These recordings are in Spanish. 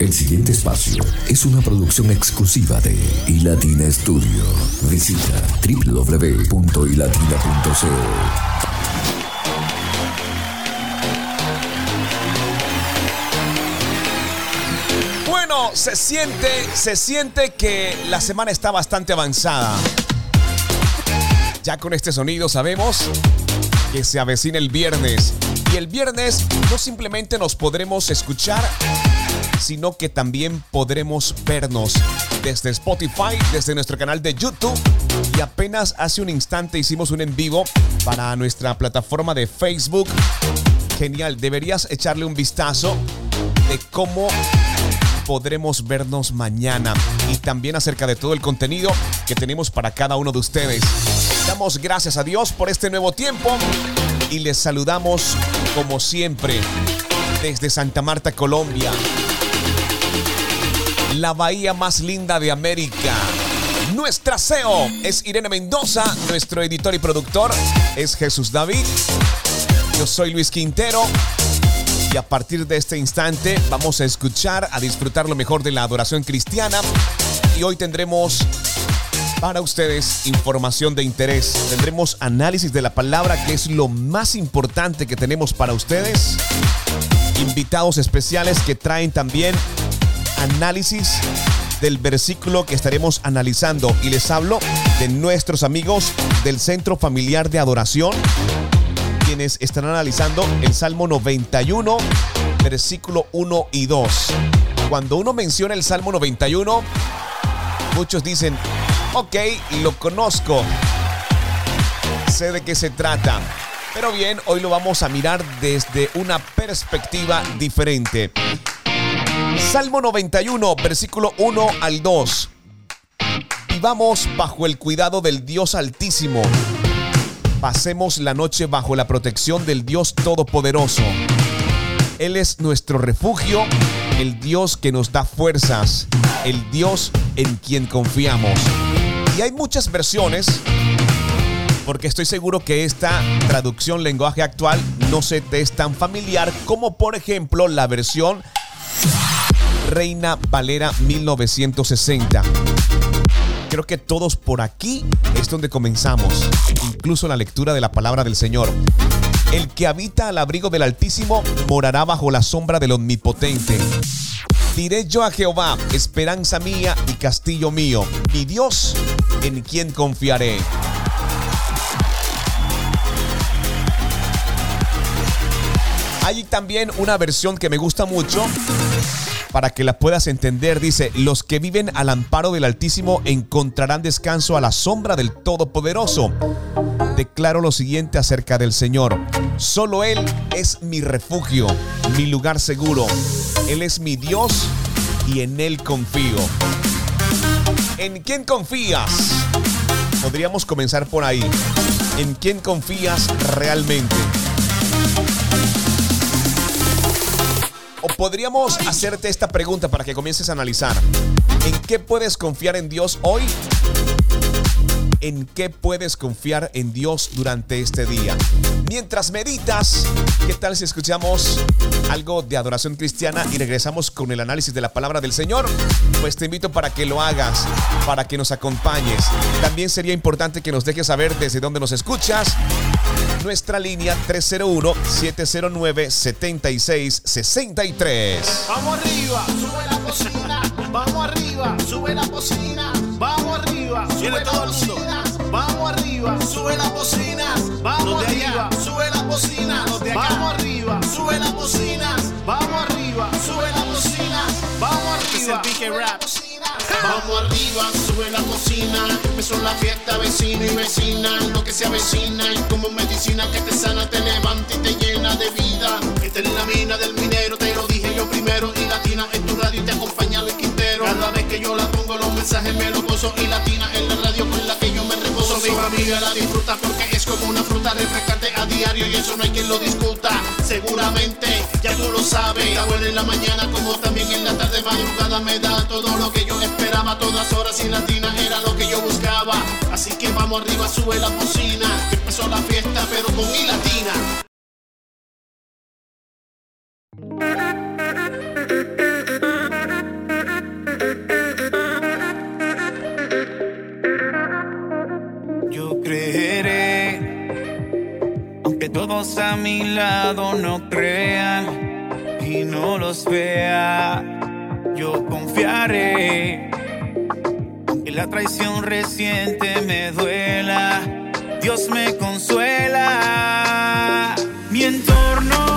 El siguiente espacio es una producción exclusiva de iLatina Studio. Visita www.ilatina.co. Bueno, se siente, se siente que la semana está bastante avanzada. Ya con este sonido sabemos que se avecina el viernes. Y el viernes no simplemente nos podremos escuchar, sino que también podremos vernos desde Spotify, desde nuestro canal de YouTube. Y apenas hace un instante hicimos un en vivo para nuestra plataforma de Facebook. Genial, deberías echarle un vistazo de cómo podremos vernos mañana y también acerca de todo el contenido que tenemos para cada uno de ustedes. Damos gracias a Dios por este nuevo tiempo y les saludamos como siempre desde Santa Marta, Colombia, la bahía más linda de América. Nuestra CEO es Irene Mendoza, nuestro editor y productor es Jesús David. Yo soy Luis Quintero y a partir de este instante vamos a escuchar, a disfrutar lo mejor de la adoración cristiana. Y hoy tendremos para ustedes información de interés. Tendremos análisis de la palabra, que es lo más importante que tenemos para ustedes. Invitados especiales que traen también análisis del versículo que estaremos analizando. Y les hablo de nuestros amigos del Centro Familiar de Adoración quienes están analizando el Salmo 91, versículo 1 y 2. Cuando uno menciona el Salmo 91, muchos dicen, ok, lo conozco, sé de qué se trata. Pero bien, hoy lo vamos a mirar desde una perspectiva diferente. Salmo 91, versículo 1 al 2. Vivamos bajo el cuidado del Dios Altísimo Pasemos la noche bajo la protección del Dios Todopoderoso. Él es nuestro refugio, el Dios que nos da fuerzas, el Dios en quien confiamos. Y hay muchas versiones, porque estoy seguro que esta traducción lenguaje actual no se te es tan familiar como por ejemplo la versión Reina Valera 1960. Creo que todos por aquí es donde comenzamos, incluso la lectura de la palabra del Señor. El que habita al abrigo del Altísimo morará bajo la sombra del Omnipotente. Diré yo a Jehová, esperanza mía y castillo mío, mi Dios, en quien confiaré. Hay también una versión que me gusta mucho para que la puedas entender, dice, los que viven al amparo del Altísimo encontrarán descanso a la sombra del Todopoderoso. Declaro lo siguiente acerca del Señor. Solo Él es mi refugio, mi lugar seguro. Él es mi Dios y en Él confío. ¿En quién confías? Podríamos comenzar por ahí. ¿En quién confías realmente? O podríamos hacerte esta pregunta para que comiences a analizar. ¿En qué puedes confiar en Dios hoy? ¿En qué puedes confiar en Dios durante este día? Mientras meditas, ¿qué tal si escuchamos algo de adoración cristiana y regresamos con el análisis de la palabra del Señor? Pues te invito para que lo hagas, para que nos acompañes. También sería importante que nos dejes saber desde dónde nos escuchas nuestra línea 301-709-7663. Vamos arriba, sube la cocina. Vamos arriba, sube la cocina. Vamos arriba, sube la cocina. Arriba, sube la cocina. Vamos arriba, sube la cocina. Vamos arriba, sube la cocina. Vamos arriba, sube la cocina. Vamos arriba. Vamos arriba, sube la cocina. Empezó la fiesta, vecino y vecina. Lo que se avecina es como medicina que te sana, te levanta y te llena de vida. Esta es la mina del minero, te lo dije yo primero. Y latina en tu radio te acompaña el Quintero. Cada vez que yo la pongo, los mensajes me los gozo. Y latina en la radio con la que yo me reposo. Mi familia la disfruta porque es como una fruta refrescante a diario. Y eso no hay quien lo discuta. Seguramente, ya tú lo sabes. Está buena en la mañana como también en la tarde madrugada. Me da todo lo que yo esperaba todas horas y latina era lo que yo buscaba. Así que vamos arriba, sube la bocina. Empezó la fiesta, pero con mi latina. Yo creeré, aunque todos a mi lado no crean y no los vea, yo confiaré la traición reciente me duela. Dios me consuela. Mi entorno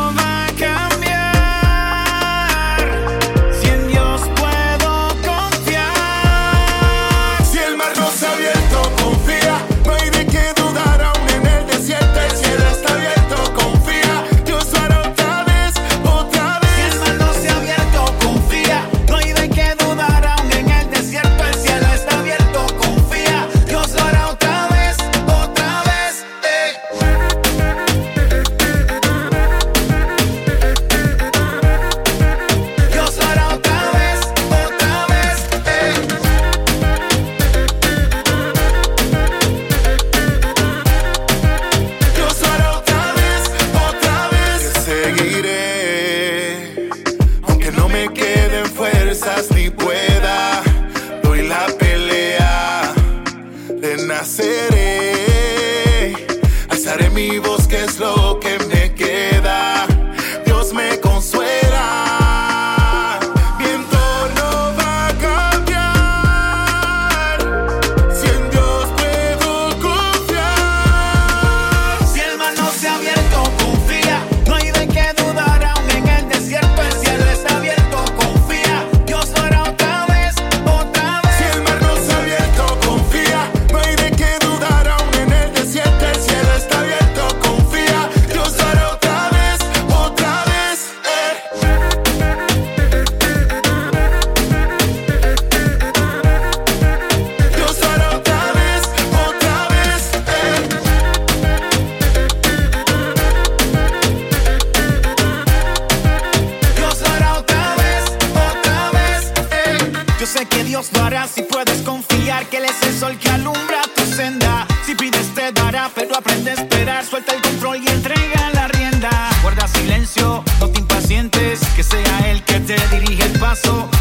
paso.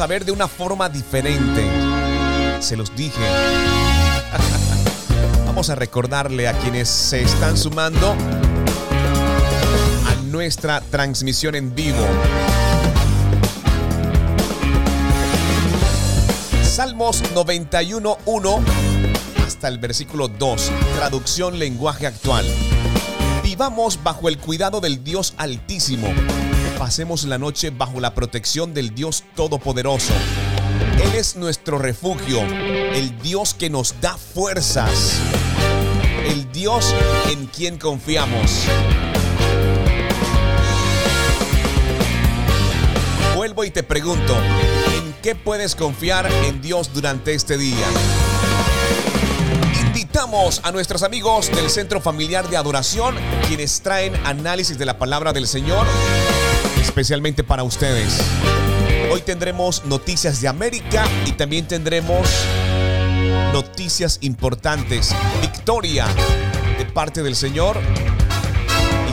a ver de una forma diferente. Se los dije. Vamos a recordarle a quienes se están sumando a nuestra transmisión en vivo. Salmos 91.1 hasta el versículo 2, traducción lenguaje actual. Vivamos bajo el cuidado del Dios Altísimo pasemos la noche bajo la protección del Dios Todopoderoso. Él es nuestro refugio, el Dios que nos da fuerzas, el Dios en quien confiamos. Vuelvo y te pregunto, ¿en qué puedes confiar en Dios durante este día? Invitamos a nuestros amigos del Centro Familiar de Adoración, quienes traen análisis de la palabra del Señor especialmente para ustedes. Hoy tendremos noticias de América y también tendremos noticias importantes. Victoria de parte del Señor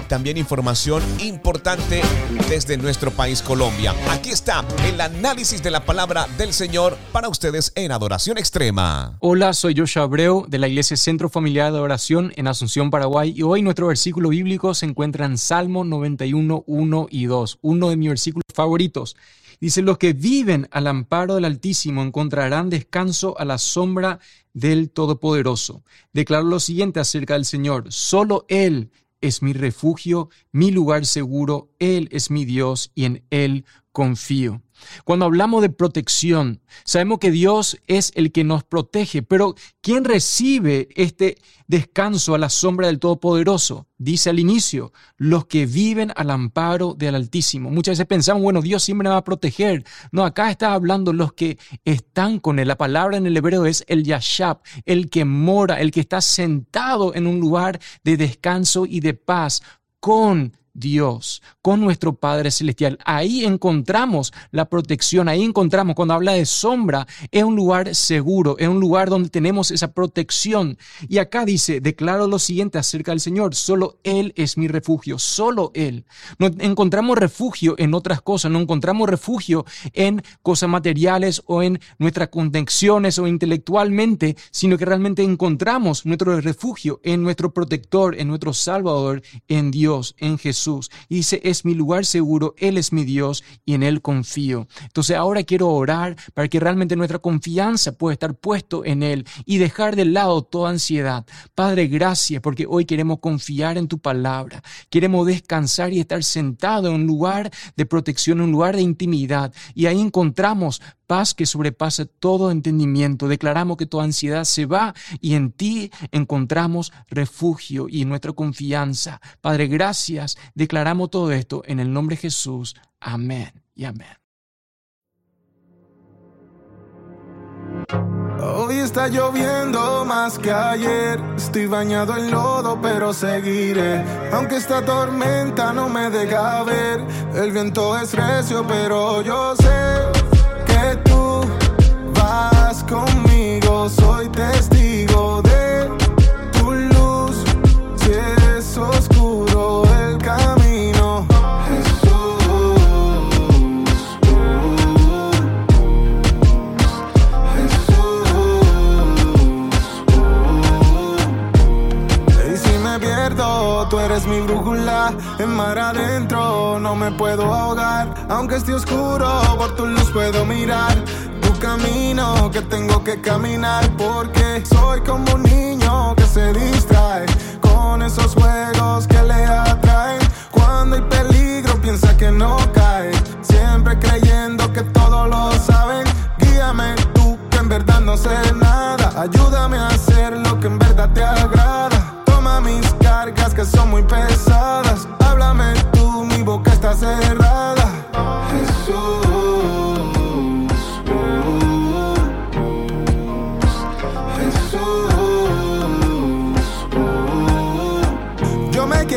también información importante desde nuestro país Colombia. Aquí está el análisis de la palabra del Señor para ustedes en Adoración Extrema. Hola, soy Joshua Abreu de la Iglesia Centro Familiar de Adoración en Asunción, Paraguay y hoy nuestro versículo bíblico se encuentra en Salmo 91, 1 y 2, uno de mis versículos favoritos. Dice, los que viven al amparo del Altísimo encontrarán descanso a la sombra del Todopoderoso. Declaro lo siguiente acerca del Señor, solo Él es mi refugio, mi lugar seguro, Él es mi Dios y en Él confío. Cuando hablamos de protección, sabemos que Dios es el que nos protege, pero ¿quién recibe este descanso a la sombra del Todopoderoso? Dice al inicio, los que viven al amparo del Altísimo. Muchas veces pensamos, bueno, Dios siempre me va a proteger. No, acá está hablando los que están con él. La palabra en el hebreo es el yashab, el que mora, el que está sentado en un lugar de descanso y de paz con Dios, con nuestro Padre Celestial. Ahí encontramos la protección, ahí encontramos, cuando habla de sombra, es un lugar seguro, es un lugar donde tenemos esa protección. Y acá dice, declaro lo siguiente acerca del Señor, solo Él es mi refugio, solo Él. No encontramos refugio en otras cosas, no encontramos refugio en cosas materiales o en nuestras conexiones o intelectualmente, sino que realmente encontramos nuestro refugio en nuestro protector, en nuestro Salvador, en Dios, en Jesús. Y dice, es mi lugar seguro, Él es mi Dios y en Él confío. Entonces ahora quiero orar para que realmente nuestra confianza pueda estar puesto en Él y dejar de lado toda ansiedad. Padre, gracias porque hoy queremos confiar en tu palabra. Queremos descansar y estar sentado en un lugar de protección, en un lugar de intimidad. Y ahí encontramos paz que sobrepasa todo entendimiento. Declaramos que toda ansiedad se va y en ti encontramos refugio y nuestra confianza. Padre, gracias. Declaramos todo esto en el nombre de Jesús. Amén y amén. Hoy está lloviendo más que ayer. Estoy bañado en lodo, pero seguiré. Aunque esta tormenta no me deja ver. El viento es recio, pero yo sé vas conmigo, soy testigo de tu luz. Si es oscuro el camino, Jesús. Jesús. Y si me pierdo, tú eres mi brújula. En mar adentro no me puedo ahogar. Aunque esté oscuro, por tu luz puedo mirar camino que tengo que caminar. Porque soy como un niño que se distrae con esos juegos que le atraen. Cuando hay peligro, piensa que no cae. Siempre creyendo que todos lo saben. Guíame tú, que en verdad no sé nada. Ayúdame a hacer lo que en verdad te agrada. Toma mis cargas que son muy pesadas. Háblame tú, mi boca está cerrada.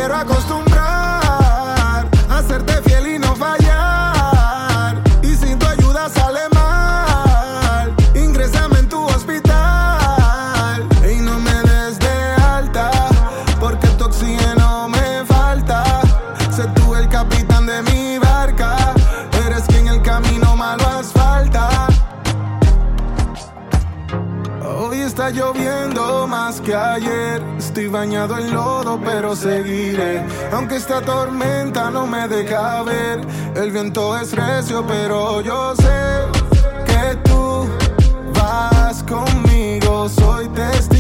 Quiero acostumbrar Estoy bañado en lodo, pero seguiré. Aunque esta tormenta no me deja ver. El viento es recio, pero yo sé que tú vas conmigo. Soy testigo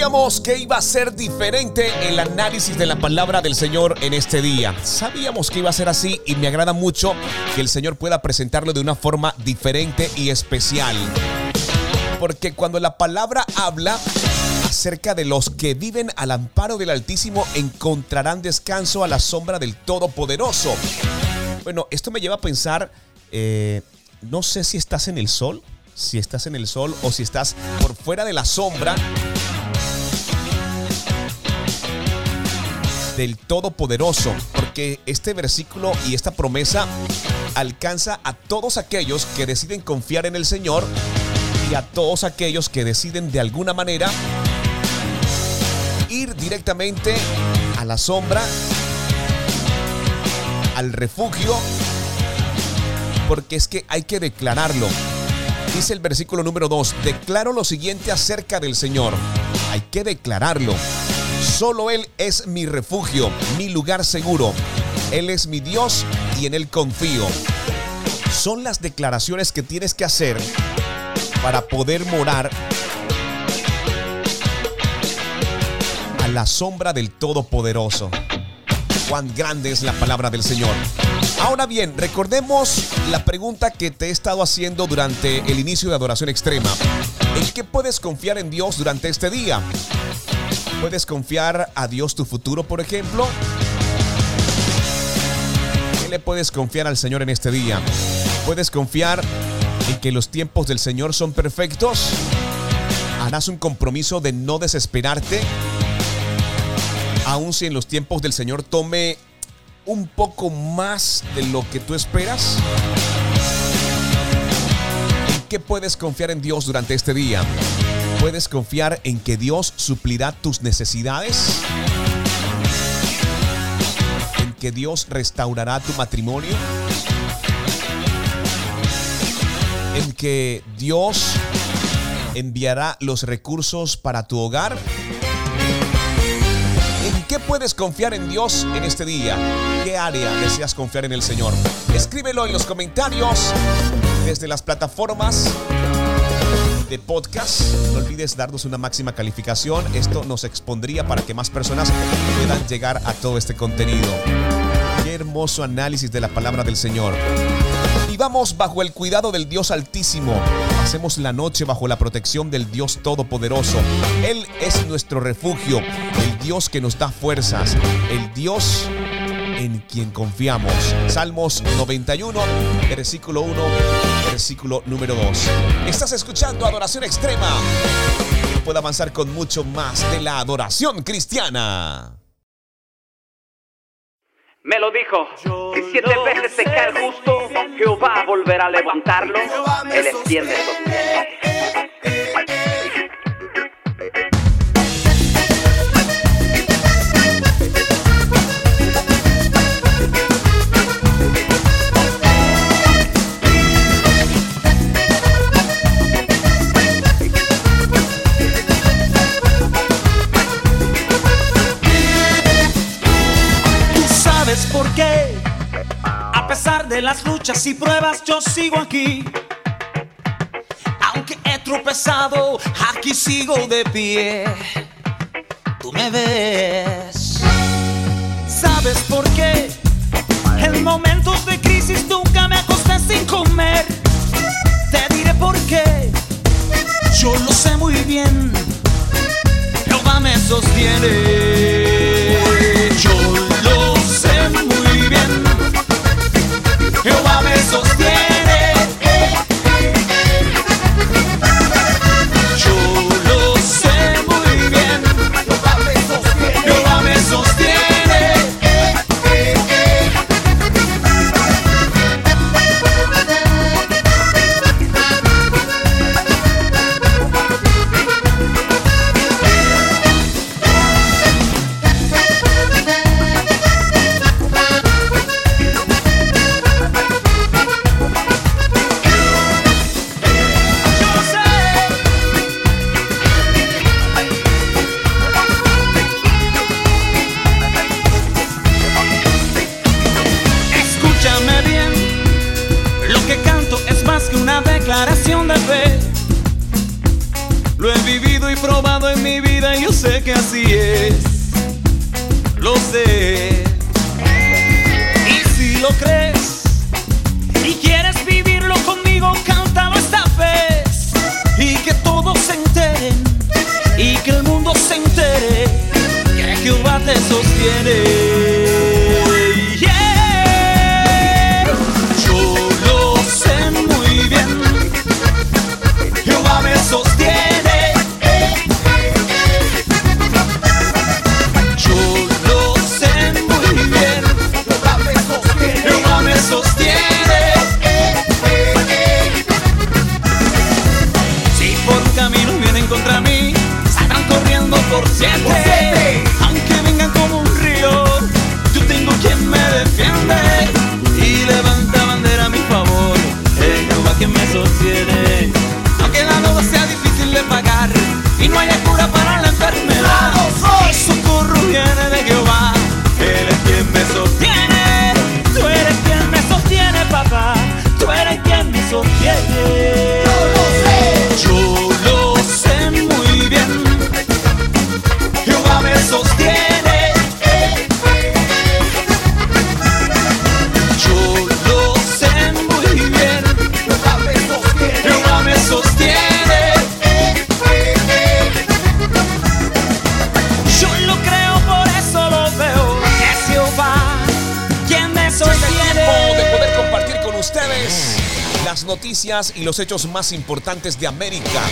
Sabíamos que iba a ser diferente el análisis de la palabra del Señor en este día. Sabíamos que iba a ser así y me agrada mucho que el Señor pueda presentarlo de una forma diferente y especial. Porque cuando la palabra habla acerca de los que viven al amparo del Altísimo, encontrarán descanso a la sombra del Todopoderoso. Bueno, esto me lleva a pensar, eh, no sé si estás en el sol, si estás en el sol o si estás por fuera de la sombra del Todopoderoso, porque este versículo y esta promesa alcanza a todos aquellos que deciden confiar en el Señor y a todos aquellos que deciden de alguna manera ir directamente a la sombra, al refugio, porque es que hay que declararlo. Dice el versículo número 2, declaro lo siguiente acerca del Señor. Hay que declararlo. Solo Él es mi refugio, mi lugar seguro. Él es mi Dios y en Él confío. Son las declaraciones que tienes que hacer para poder morar a la sombra del Todopoderoso. Cuán grande es la palabra del Señor. Ahora bien, recordemos la pregunta que te he estado haciendo durante el inicio de Adoración Extrema. ¿En qué puedes confiar en Dios durante este día? ¿Puedes confiar a Dios tu futuro, por ejemplo? ¿Qué le puedes confiar al Señor en este día? ¿Puedes confiar en que los tiempos del Señor son perfectos? ¿Harás un compromiso de no desesperarte? Aun si en los tiempos del Señor tome un poco más de lo que tú esperas? ¿En qué puedes confiar en Dios durante este día? ¿Puedes confiar en que Dios suplirá tus necesidades? ¿En que Dios restaurará tu matrimonio? ¿En que Dios enviará los recursos para tu hogar? ¿En qué puedes confiar en Dios en este día? ¿Qué área deseas confiar en el Señor? Escríbelo en los comentarios desde las plataformas de podcast. No olvides darnos una máxima calificación. Esto nos expondría para que más personas puedan llegar a todo este contenido. Qué hermoso análisis de la palabra del Señor. Vivamos bajo el cuidado del Dios Altísimo. Pasemos la noche bajo la protección del Dios Todopoderoso. Él es nuestro refugio, el Dios que nos da fuerzas, el Dios en quien confiamos. Salmos 91, versículo 1, versículo número 2. Estás escuchando Adoración Extrema. Puedo avanzar con mucho más de la adoración cristiana. Me lo dijo, si siete veces se cae el justo, Jehová volverá a levantarlo, Él extiende sostiene. Por qué, a pesar de las luchas y pruebas, yo sigo aquí. Aunque he tropezado, aquí sigo de pie. Tú me ves. ¿Sabes por qué? En momentos de crisis nunca me acosté sin comer. Te diré por qué. Yo lo sé muy bien. Jehová me sostiene. Y los hechos más importantes de América.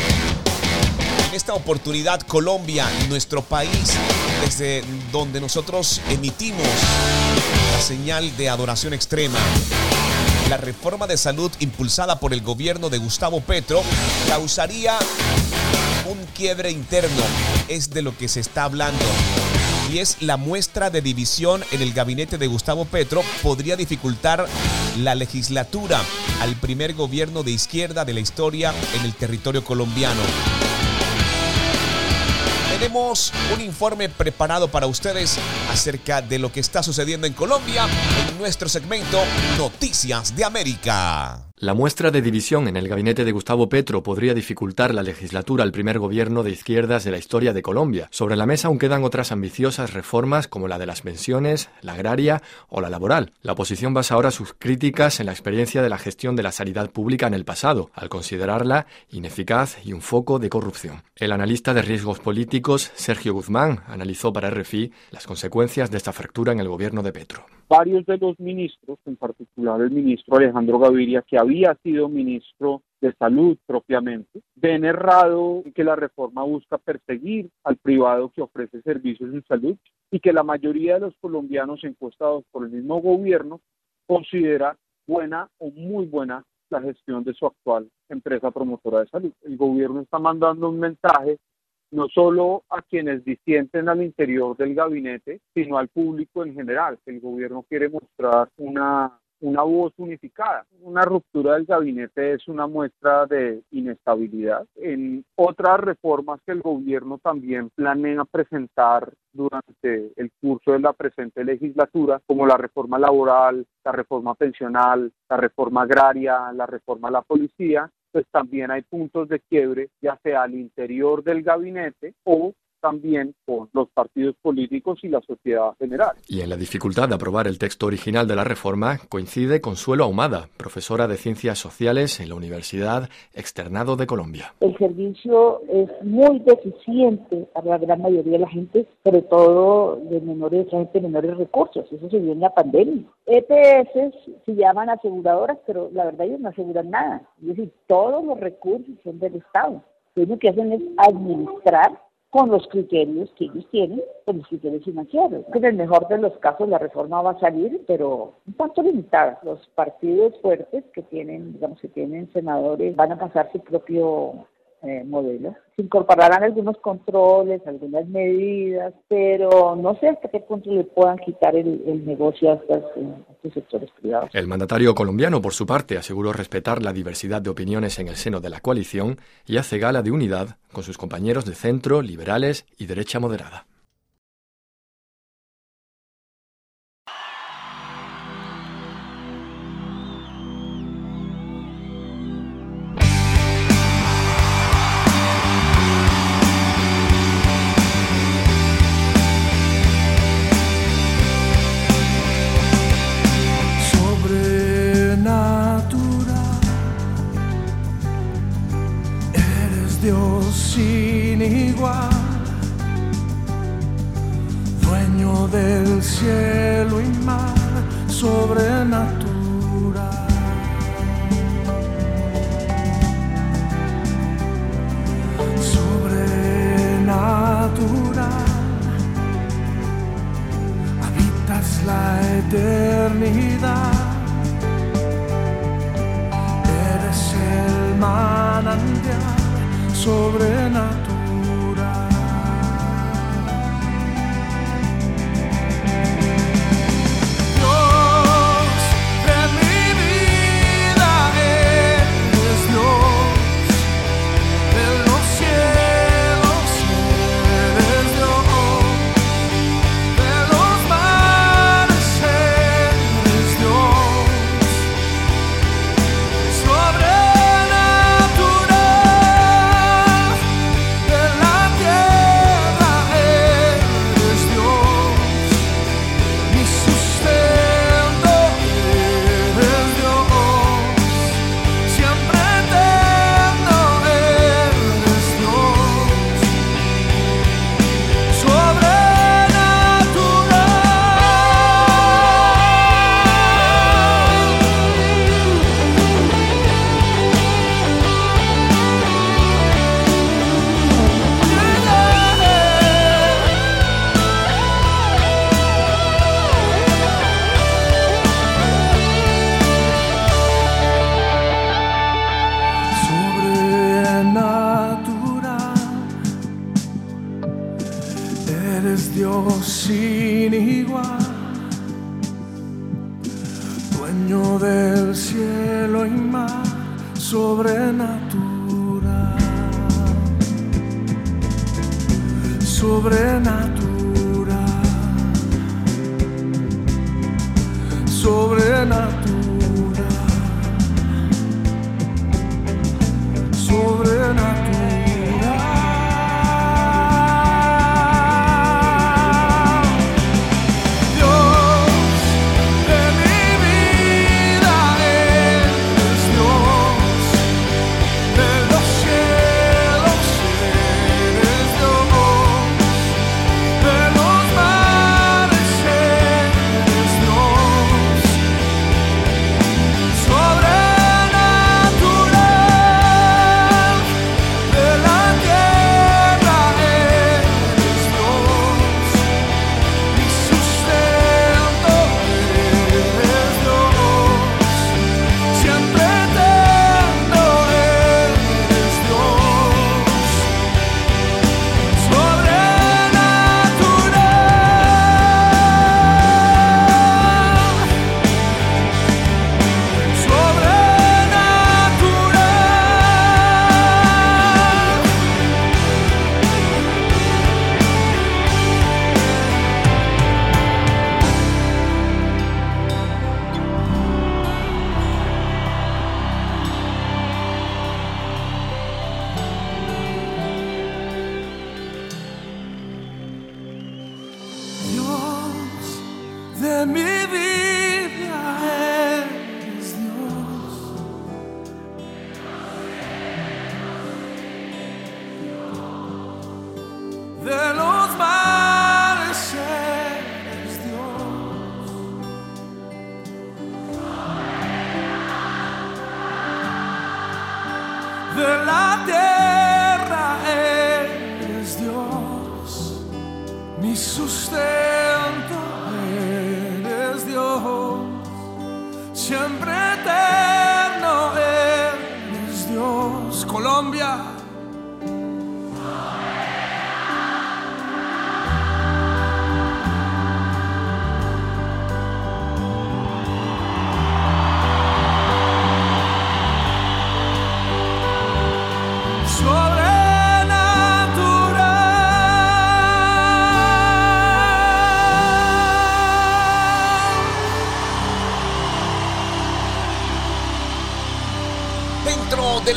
En esta oportunidad, Colombia, nuestro país, desde donde nosotros emitimos la señal de adoración extrema. La reforma de salud impulsada por el gobierno de Gustavo Petro causaría un quiebre interno. Es de lo que se está hablando y es la muestra de división en el gabinete de Gustavo Petro podría dificultar la legislatura al primer gobierno de izquierda de la historia en el territorio colombiano. Tenemos un informe preparado para ustedes acerca de lo que está sucediendo en Colombia en nuestro segmento Noticias de América. La muestra de división en el gabinete de Gustavo Petro podría dificultar la legislatura al primer gobierno de izquierdas de la historia de Colombia. Sobre la mesa aún quedan otras ambiciosas reformas como la de las pensiones, la agraria o la laboral. La oposición basa ahora sus críticas en la experiencia de la gestión de la sanidad pública en el pasado, al considerarla ineficaz y un foco de corrupción. El analista de riesgos políticos, Sergio Guzmán, analizó para RFI las consecuencias de esta fractura en el gobierno de Petro varios de los ministros, en particular el ministro Alejandro Gaviria, que había sido ministro de salud propiamente, ven errado que la reforma busca perseguir al privado que ofrece servicios de salud y que la mayoría de los colombianos encuestados por el mismo gobierno considera buena o muy buena la gestión de su actual empresa promotora de salud. El gobierno está mandando un mensaje no solo a quienes disienten al interior del gabinete, sino al público en general. El gobierno quiere mostrar una, una voz unificada. Una ruptura del gabinete es una muestra de inestabilidad. En otras reformas que el gobierno también planea presentar durante el curso de la presente legislatura, como la reforma laboral, la reforma pensional, la reforma agraria, la reforma a la policía, pues también hay puntos de quiebre, ya sea al interior del gabinete o también con los partidos políticos y la sociedad general. Y en la dificultad de aprobar el texto original de la reforma coincide Consuelo Ahumada, profesora de Ciencias Sociales en la Universidad Externado de Colombia. El servicio es muy deficiente para la gran mayoría de la gente, sobre todo de menores, gente de menores recursos. Eso se vio en la pandemia. EPS se llaman aseguradoras, pero la verdad ellos no aseguran nada. Es decir, todos los recursos son del Estado. Lo único que hacen es administrar con los criterios que ellos tienen, con los criterios financieros. En el mejor de los casos la reforma va a salir, pero un tanto limitada. Los partidos fuertes que tienen, digamos que tienen senadores, van a pasar su propio eh, modelo. Se incorporarán algunos controles, algunas medidas, pero no sé hasta qué punto le puedan quitar el, negocio a estos, sectores privados. El mandatario colombiano, por su parte, aseguró respetar la diversidad de opiniones en el seno de la coalición y hace gala de unidad con sus compañeros de centro, liberales y derecha moderada. Sin igual, dueño del cielo y mar, sobrenatural. Sobrenatural, habitas la eternidad. Eres el manantial sobrenatural. Dios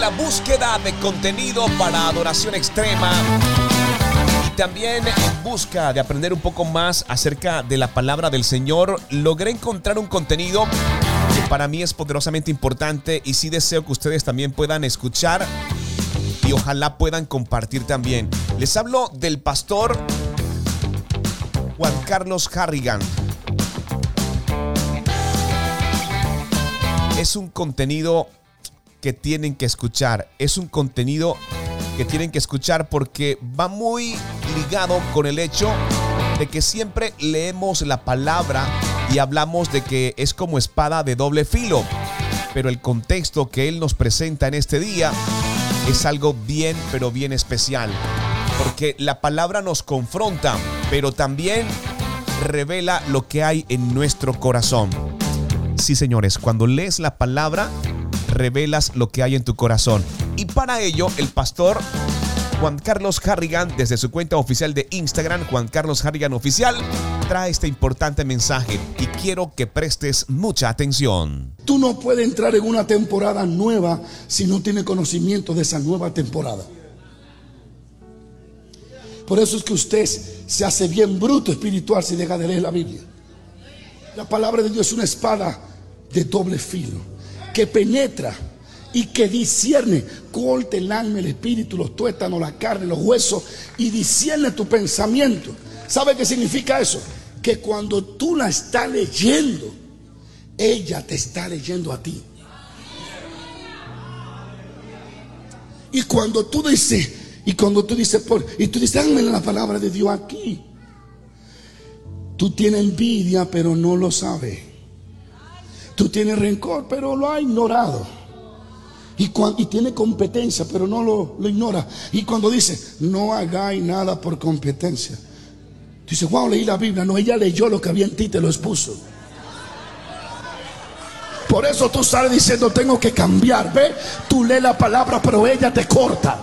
la búsqueda de contenido para adoración extrema y también en busca de aprender un poco más acerca de la palabra del Señor, logré encontrar un contenido que para mí es poderosamente importante y sí deseo que ustedes también puedan escuchar y ojalá puedan compartir también. Les hablo del pastor Juan Carlos Harrigan. Es un contenido que tienen que escuchar. Es un contenido que tienen que escuchar porque va muy ligado con el hecho de que siempre leemos la palabra y hablamos de que es como espada de doble filo. Pero el contexto que él nos presenta en este día es algo bien, pero bien especial. Porque la palabra nos confronta, pero también revela lo que hay en nuestro corazón. Sí, señores, cuando lees la palabra, revelas lo que hay en tu corazón. Y para ello, el pastor Juan Carlos Harrigan, desde su cuenta oficial de Instagram, Juan Carlos Harrigan Oficial, trae este importante mensaje y quiero que prestes mucha atención. Tú no puedes entrar en una temporada nueva si no tienes conocimiento de esa nueva temporada. Por eso es que usted se hace bien bruto espiritual si deja de leer la Biblia. La palabra de Dios es una espada de doble filo que penetra y que discierne, corte el alma, el espíritu, los tuétanos, la carne, los huesos y discierne tu pensamiento. ¿Sabe qué significa eso? Que cuando tú la estás leyendo, ella te está leyendo a ti. Y cuando tú dices, y cuando tú dices, por, y tú dices, dame la palabra de Dios aquí. Tú tienes envidia, pero no lo sabes. Tú tienes rencor, pero lo has ignorado. Y, tiene competencia, pero no lo, ignora. Y cuando dice, no hagáis nada por competencia. Dice, wow, leí la Biblia. No, ella leyó lo que había en ti, te lo expuso. Por eso tú sales diciendo, tengo que cambiar. Ve, tú lees la palabra, pero ella te corta.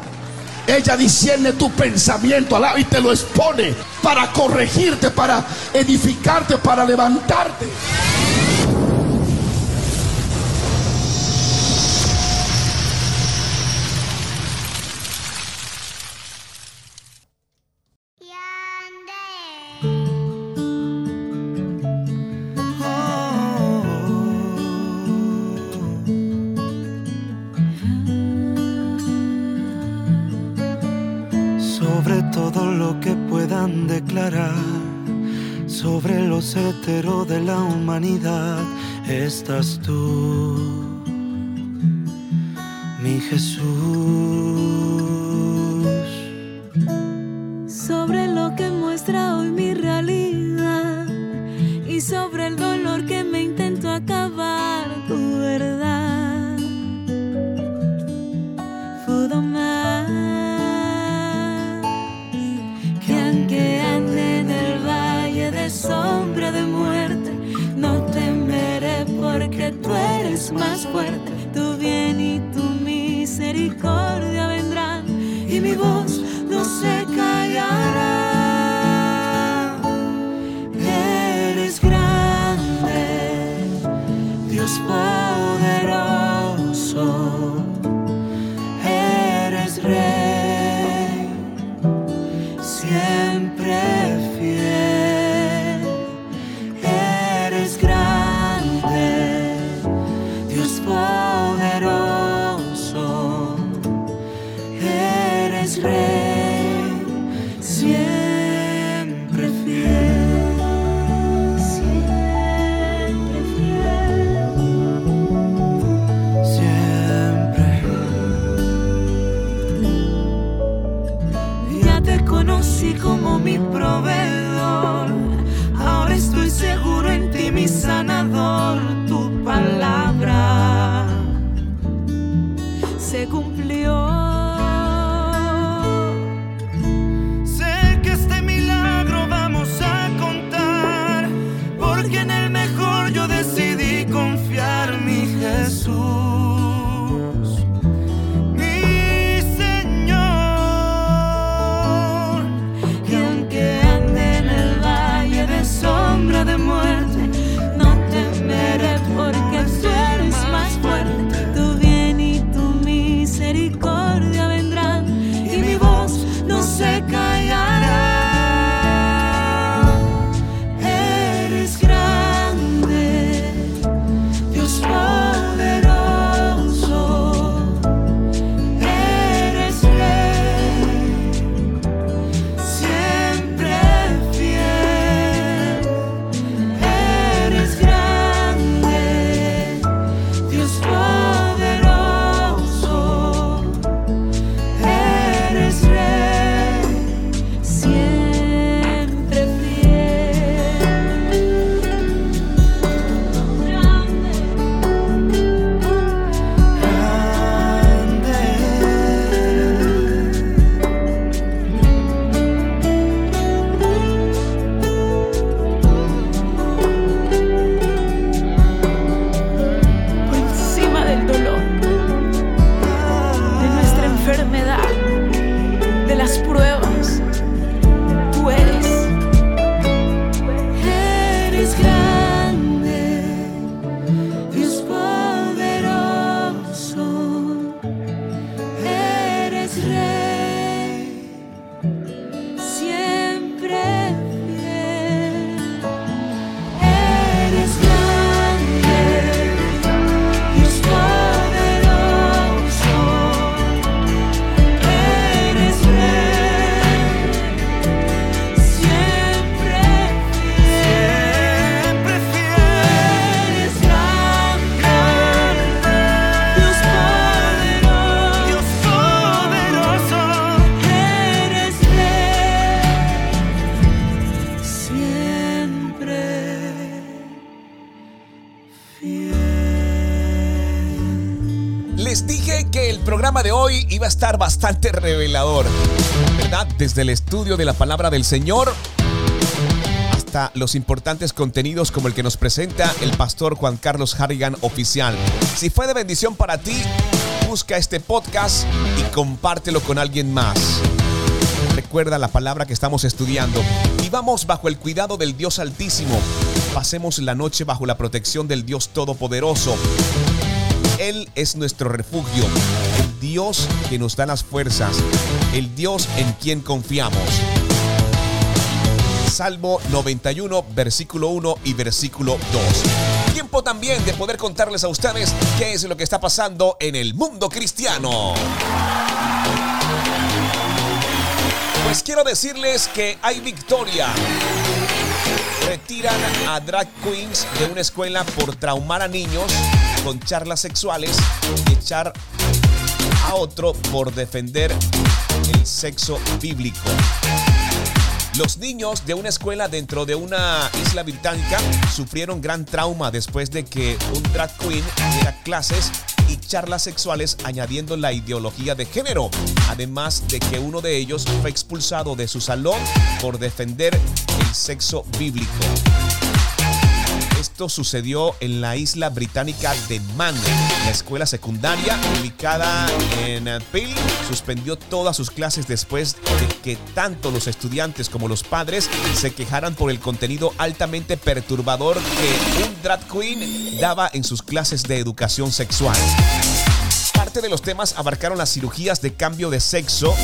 Ella discierne tu pensamiento y te lo expone para corregirte, para edificarte, para levantarte. Heteros de la humanidad, estás tú, mi Jesús. Eres rey, bastante revelador, ¿verdad? Desde el estudio de la palabra del Señor hasta los importantes contenidos como el que nos presenta el pastor Juan Carlos Harrigan oficial. Si fue de bendición para ti, busca este podcast y compártelo con alguien más. Recuerda la palabra que estamos estudiando. Vivamos bajo el cuidado del Dios Altísimo. Pasemos la noche bajo la protección del Dios Todopoderoso. Él es nuestro refugio, el Dios que nos da las fuerzas, el Dios en quien confiamos. Salmo 91, versículo 1 y versículo 2. Tiempo también de poder contarles a ustedes qué es lo que está pasando en el mundo cristiano. Pues quiero decirles que hay victoria. Retiran a drag queens de una escuela por traumar a niños con charlas sexuales y echar a otro por defender el sexo bíblico. Los niños de una escuela dentro de una isla británica sufrieron gran trauma después de que un drag queen diera clases y charlas sexuales añadiendo la ideología de género, además de que uno de ellos fue expulsado de su salón por defender el sexo bíblico. Esto sucedió en la isla británica de Man. La escuela secundaria, ubicada en Peel, suspendió todas sus clases después de que tanto los estudiantes como los padres se quejaran por el contenido altamente perturbador que un drag queen daba en sus clases de educación sexual. Parte de los temas abarcaron las cirugías de cambio de sexo,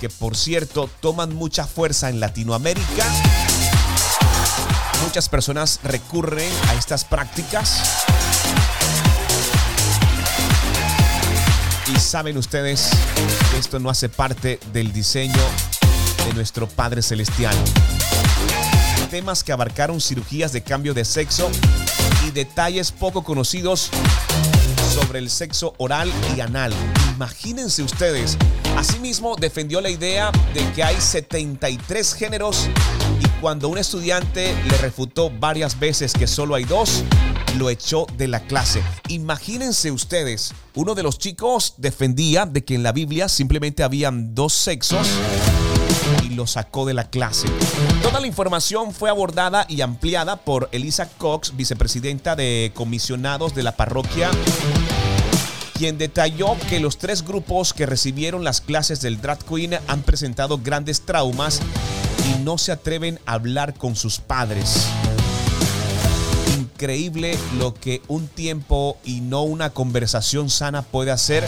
que por cierto toman mucha fuerza en Latinoamérica muchas personas recurren a estas prácticas. Y saben ustedes que esto no hace parte del diseño de nuestro Padre Celestial. Temas que abarcaron cirugías de cambio de sexo y detalles poco conocidos sobre el sexo oral y anal. Imagínense ustedes. Asimismo, defendió la idea de que hay 73 géneros y cuando un estudiante le refutó varias veces que solo hay dos, lo echó de la clase. Imagínense ustedes, uno de los chicos defendía de que en la Biblia simplemente habían dos sexos y lo sacó de la clase. Toda la información fue abordada y ampliada por Elisa Cox, vicepresidenta de comisionados de la parroquia quien detalló que los tres grupos que recibieron las clases del Drag Queen han presentado grandes traumas y no se atreven a hablar con sus padres. Increíble lo que un tiempo y no una conversación sana puede hacer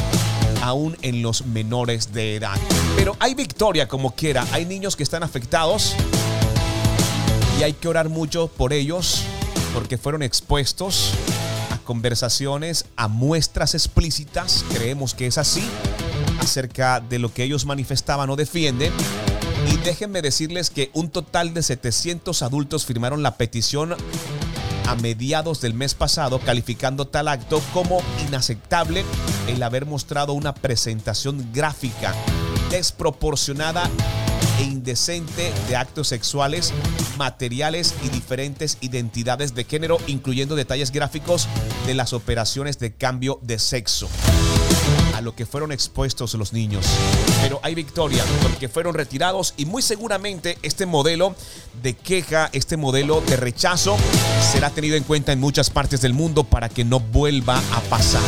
aún en los menores de edad. Pero hay victoria como quiera, hay niños que están afectados y hay que orar mucho por ellos porque fueron expuestos conversaciones, a muestras explícitas, creemos que es así, acerca de lo que ellos manifestaban o defienden. Y déjenme decirles que un total de 700 adultos firmaron la petición a mediados del mes pasado calificando tal acto como inaceptable el haber mostrado una presentación gráfica desproporcionada e indecente de actos sexuales, materiales y diferentes identidades de género, incluyendo detalles gráficos de las operaciones de cambio de sexo lo que fueron expuestos los niños. Pero hay victoria porque fueron retirados y muy seguramente este modelo de queja, este modelo de rechazo será tenido en cuenta en muchas partes del mundo para que no vuelva a pasar.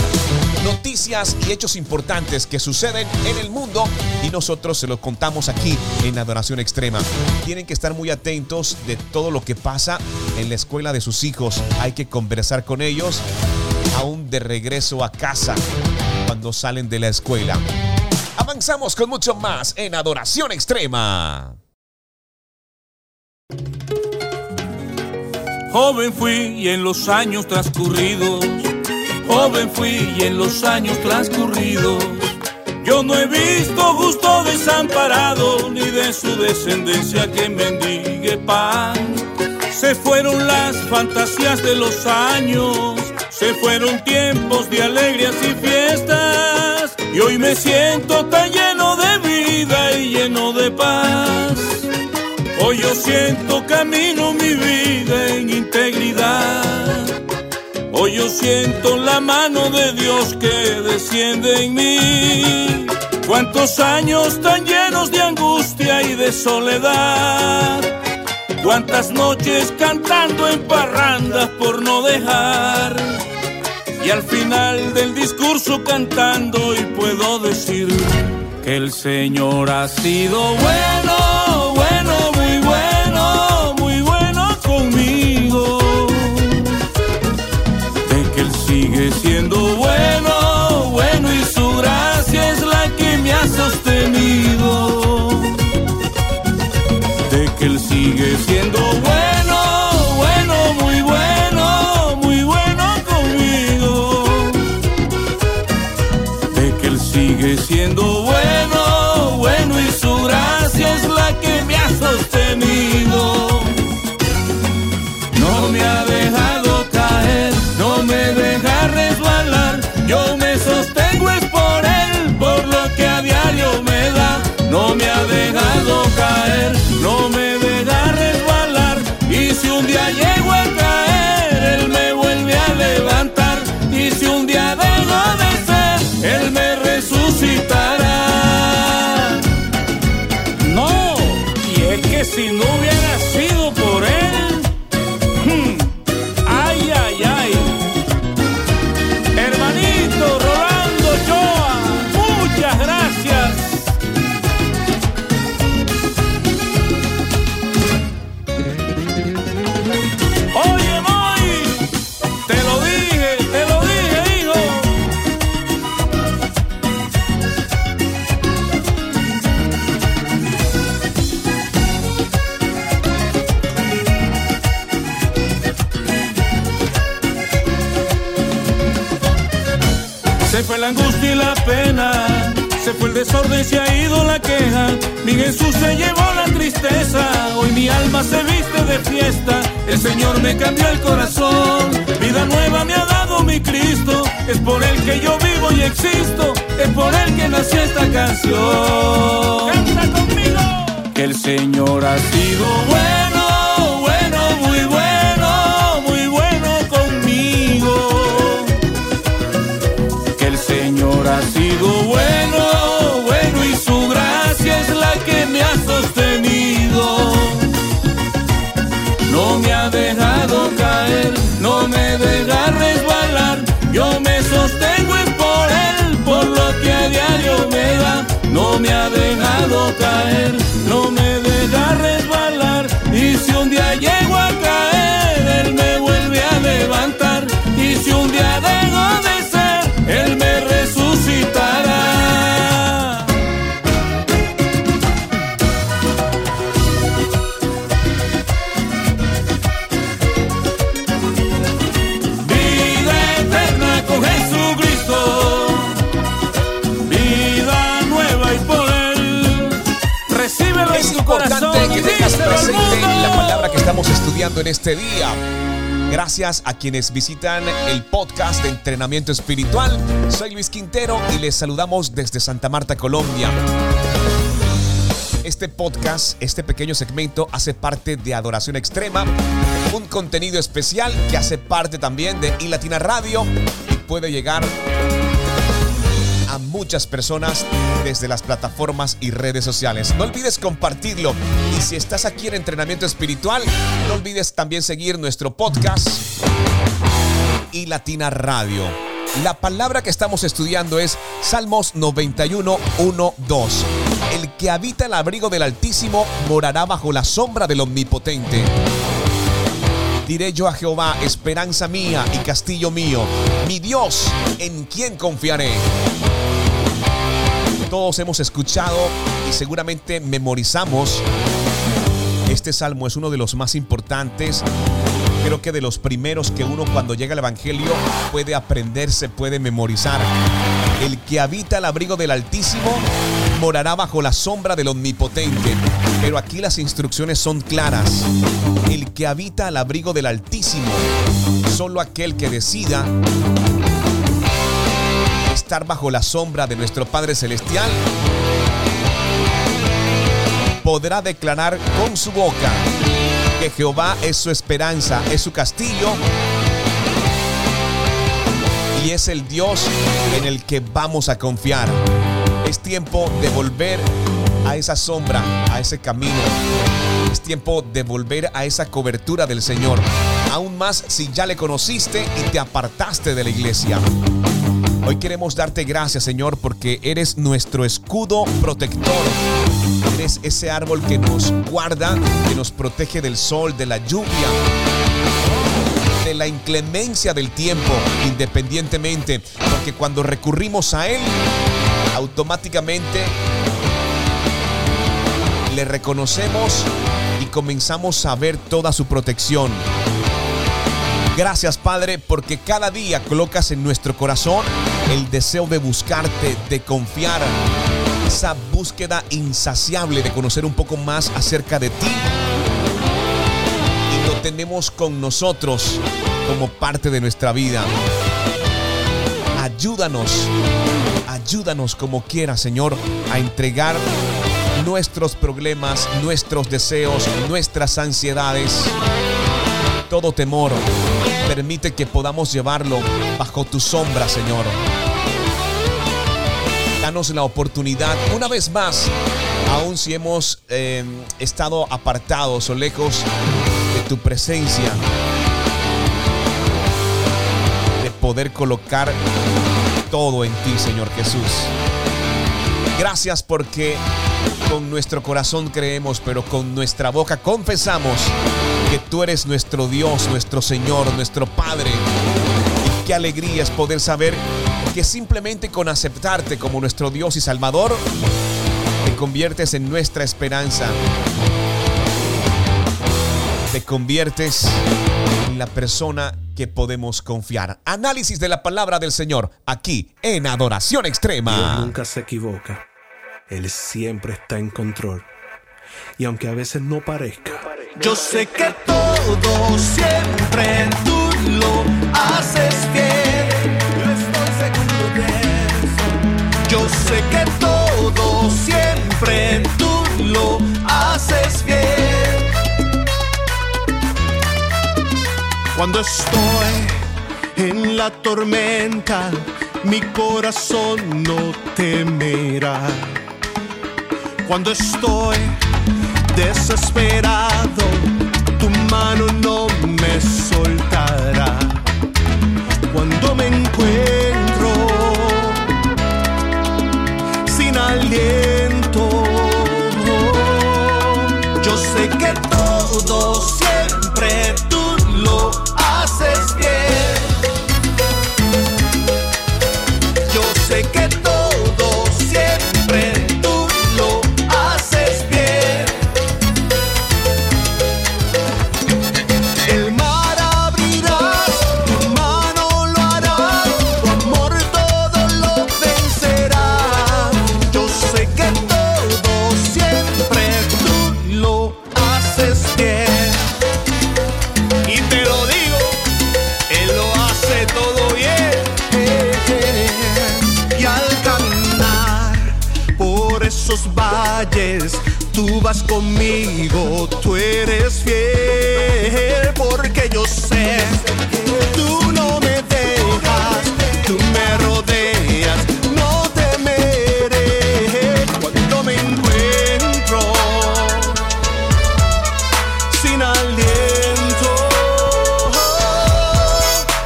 Noticias y hechos importantes que suceden en el mundo y nosotros se los contamos aquí en Adoración Extrema. Tienen que estar muy atentos de todo lo que pasa en la escuela de sus hijos. Hay que conversar con ellos aún de regreso a casa salen de la escuela. Avanzamos con mucho más en Adoración Extrema. Joven fui y en los años transcurridos, joven fui y en los años transcurridos, yo no he visto gusto desamparado ni de su descendencia que mendigue pan. Se fueron las fantasías de los años, se fueron tiempos de alegrías y fiestas, y hoy me siento tan lleno de vida y lleno de paz. Hoy yo siento camino mi vida en integridad. Hoy yo siento la mano de Dios que desciende en mí. Cuántos años tan llenos de angustia y de soledad. Cuántas noches cantando en parrandas por no dejar. Y al final del discurso cantando y puedo decir que el Señor ha sido bueno, se viste de fiesta. El Señor me cambió el corazón, vida nueva me ha dado mi Cristo. Es por Él que yo vivo y existo, es por Él que nació esta canción. Canta conmigo. Que el Señor ha sido bueno, No me ha dejado caer, Recíbelo Es en tu corazón. importante que tengas presente la palabra que estamos estudiando en este día. Gracias a quienes visitan el podcast de entrenamiento espiritual. Soy Luis Quintero y les saludamos desde Santa Marta, Colombia. Este podcast, este pequeño segmento, hace parte de Adoración Extrema, un contenido especial que hace parte también de iLatina Radio y puede llegar muchas personas desde las plataformas y redes sociales. No olvides compartirlo y si estás aquí en entrenamiento espiritual, no olvides también seguir nuestro podcast y Latina Radio. La palabra que estamos estudiando es Salmos 91, 1, 2. El que habita el abrigo del Altísimo morará bajo la sombra del Omnipotente. Diré yo a Jehová, esperanza mía y castillo mío, mi Dios, en quien confiaré. Todos hemos escuchado y seguramente memorizamos. Este salmo es uno de los más importantes. Creo que de los primeros que uno cuando llega al Evangelio puede aprender, se puede memorizar. El que habita el abrigo del Altísimo morará bajo la sombra del Omnipotente. Pero aquí las instrucciones son claras. El que habita al abrigo del Altísimo, solo aquel que decida estar bajo la sombra de nuestro Padre Celestial, podrá declarar con su boca que Jehová es su esperanza, es su castillo y es el Dios en el que vamos a confiar. Es tiempo de volver a esa sombra, a ese camino. Es tiempo de volver a esa cobertura del Señor. Aún más si ya le conociste y te apartaste de la iglesia. Hoy queremos darte gracias, Señor, porque eres nuestro escudo protector. Eres ese árbol que nos guarda, que nos protege del sol, de la lluvia, de la inclemencia del tiempo, independientemente, porque cuando recurrimos a Él, automáticamente le reconocemos y comenzamos a ver toda su protección. Gracias Padre porque cada día colocas en nuestro corazón el deseo de buscarte, de confiar, esa búsqueda insaciable de conocer un poco más acerca de ti. Y lo tenemos con nosotros como parte de nuestra vida. Ayúdanos, ayúdanos como quiera Señor a entregar nuestros problemas, nuestros deseos, nuestras ansiedades, todo temor. Permite que podamos llevarlo bajo tu sombra, Señor. Danos la oportunidad una vez más, aun si hemos eh, estado apartados o lejos de tu presencia, de poder colocar todo en ti, Señor Jesús. Gracias porque con nuestro corazón creemos, pero con nuestra boca confesamos que tú eres nuestro Dios, nuestro Señor, nuestro Padre. Y qué alegría es poder saber que simplemente con aceptarte como nuestro Dios y Salvador, te conviertes en nuestra esperanza. Te conviertes en la persona que podemos confiar. Análisis de la palabra del Señor aquí en Adoración Extrema. Nunca se equivoca. Él siempre está en control. Y aunque a veces no parezca, Yo sé que todo siempre tú lo haces bien. Yo estoy seguro de eso. Yo sé que todo siempre tú lo haces bien. cuando estoy en la tormenta, mi corazón no temerá. Cuando estoy desesperado, tu mano no me soltará. Cuando me encuentro sin aliento, yo sé que todo tú vas conmigo, tú eres fiel, porque yo sé que tú no me dejas, tú me rodeas, no temeré cuando me encuentro sin aliento.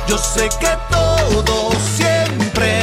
Yo sé que todo siempre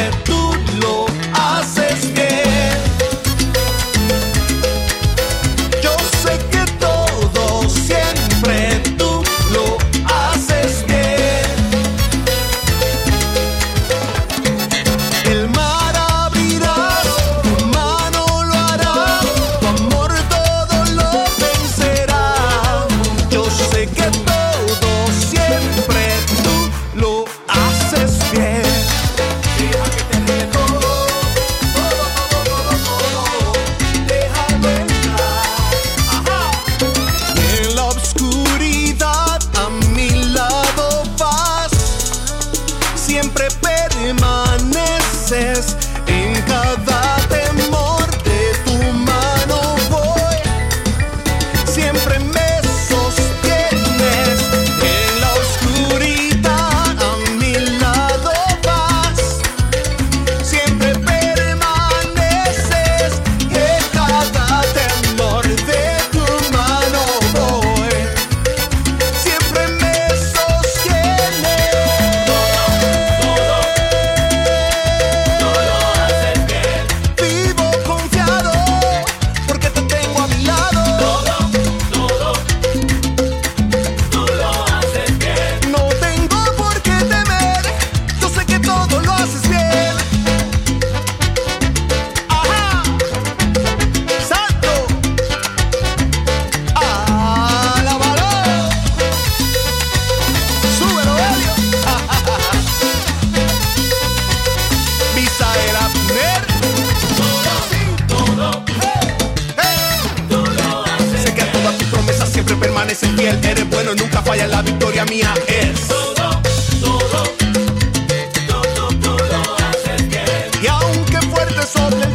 permaneces fiel, eres bueno, nunca falla, la victoria mía es. Todo, todo, todo, todo haces bien. Y aunque fuerte sobre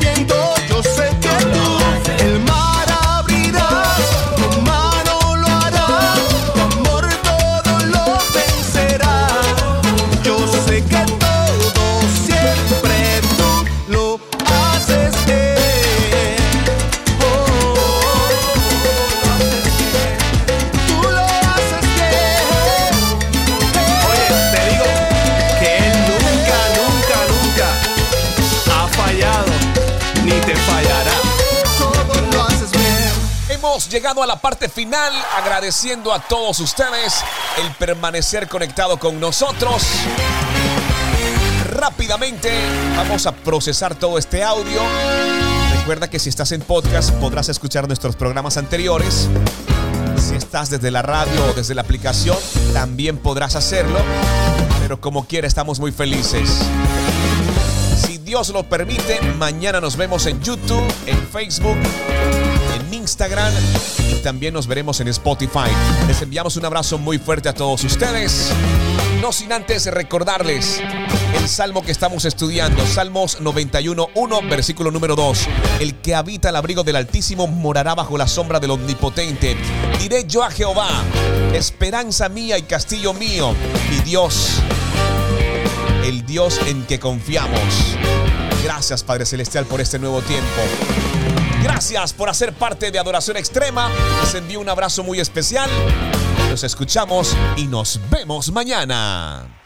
llegado a la parte final agradeciendo a todos ustedes el permanecer conectado con nosotros. Rápidamente vamos a procesar todo este audio. Recuerda que si estás en podcast podrás escuchar nuestros programas anteriores. Si estás desde la radio o desde la aplicación también podrás hacerlo. Pero como quiera estamos muy felices. Si Dios lo permite, mañana nos vemos en YouTube, en Facebook, Instagram y también nos veremos en Spotify. Les enviamos un abrazo muy fuerte a todos ustedes. No sin antes recordarles el salmo que estamos estudiando, Salmos 91.1, versículo número 2. El que habita el abrigo del Altísimo morará bajo la sombra del Omnipotente. Diré yo a Jehová, esperanza mía y castillo mío, mi Dios, el Dios en que confiamos. Gracias Padre Celestial por este nuevo tiempo. Gracias por hacer parte de Adoración Extrema. Les envío un abrazo muy especial. Nos escuchamos y nos vemos mañana.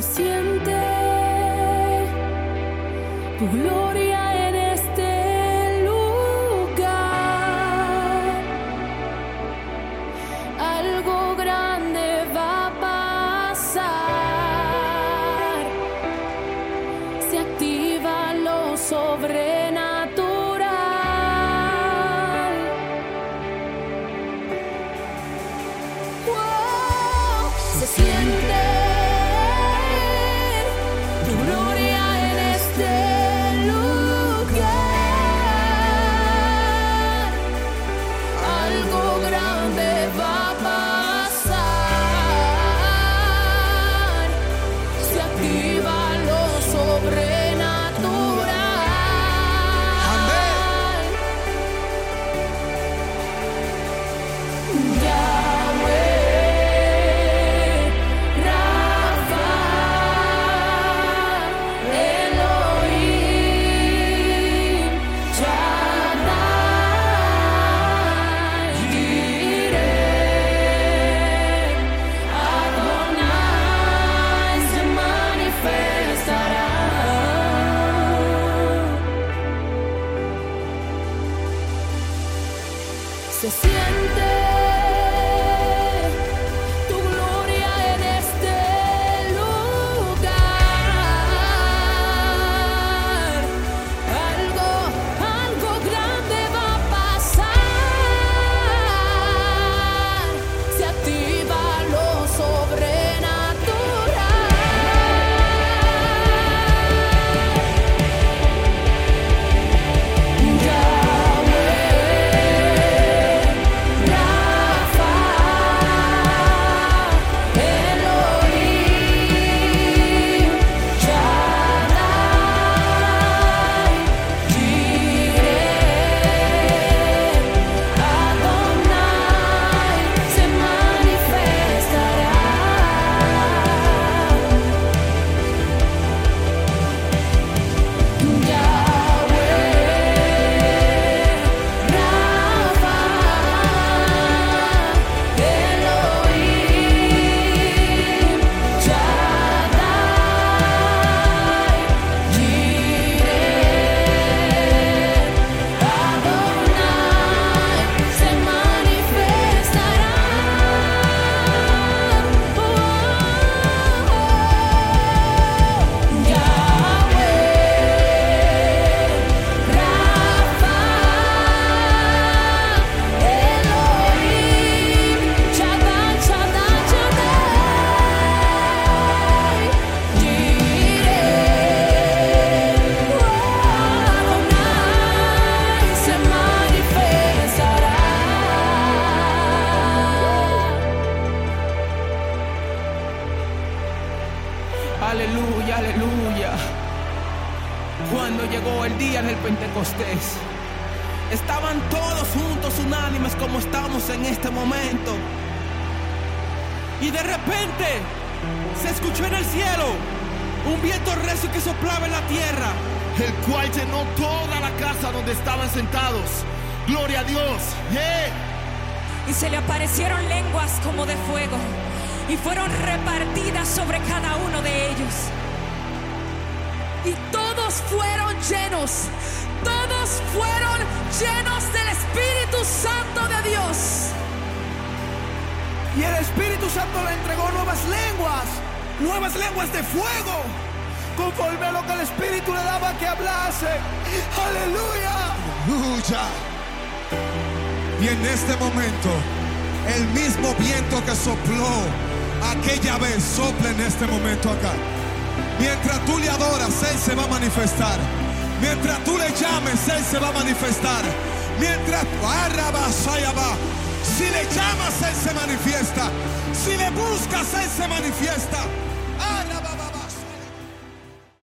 Se siente Mientras tú le llames, Él se va a manifestar. Mientras va, ah, si le llamas, Él se manifiesta. Si le buscas, Él se manifiesta.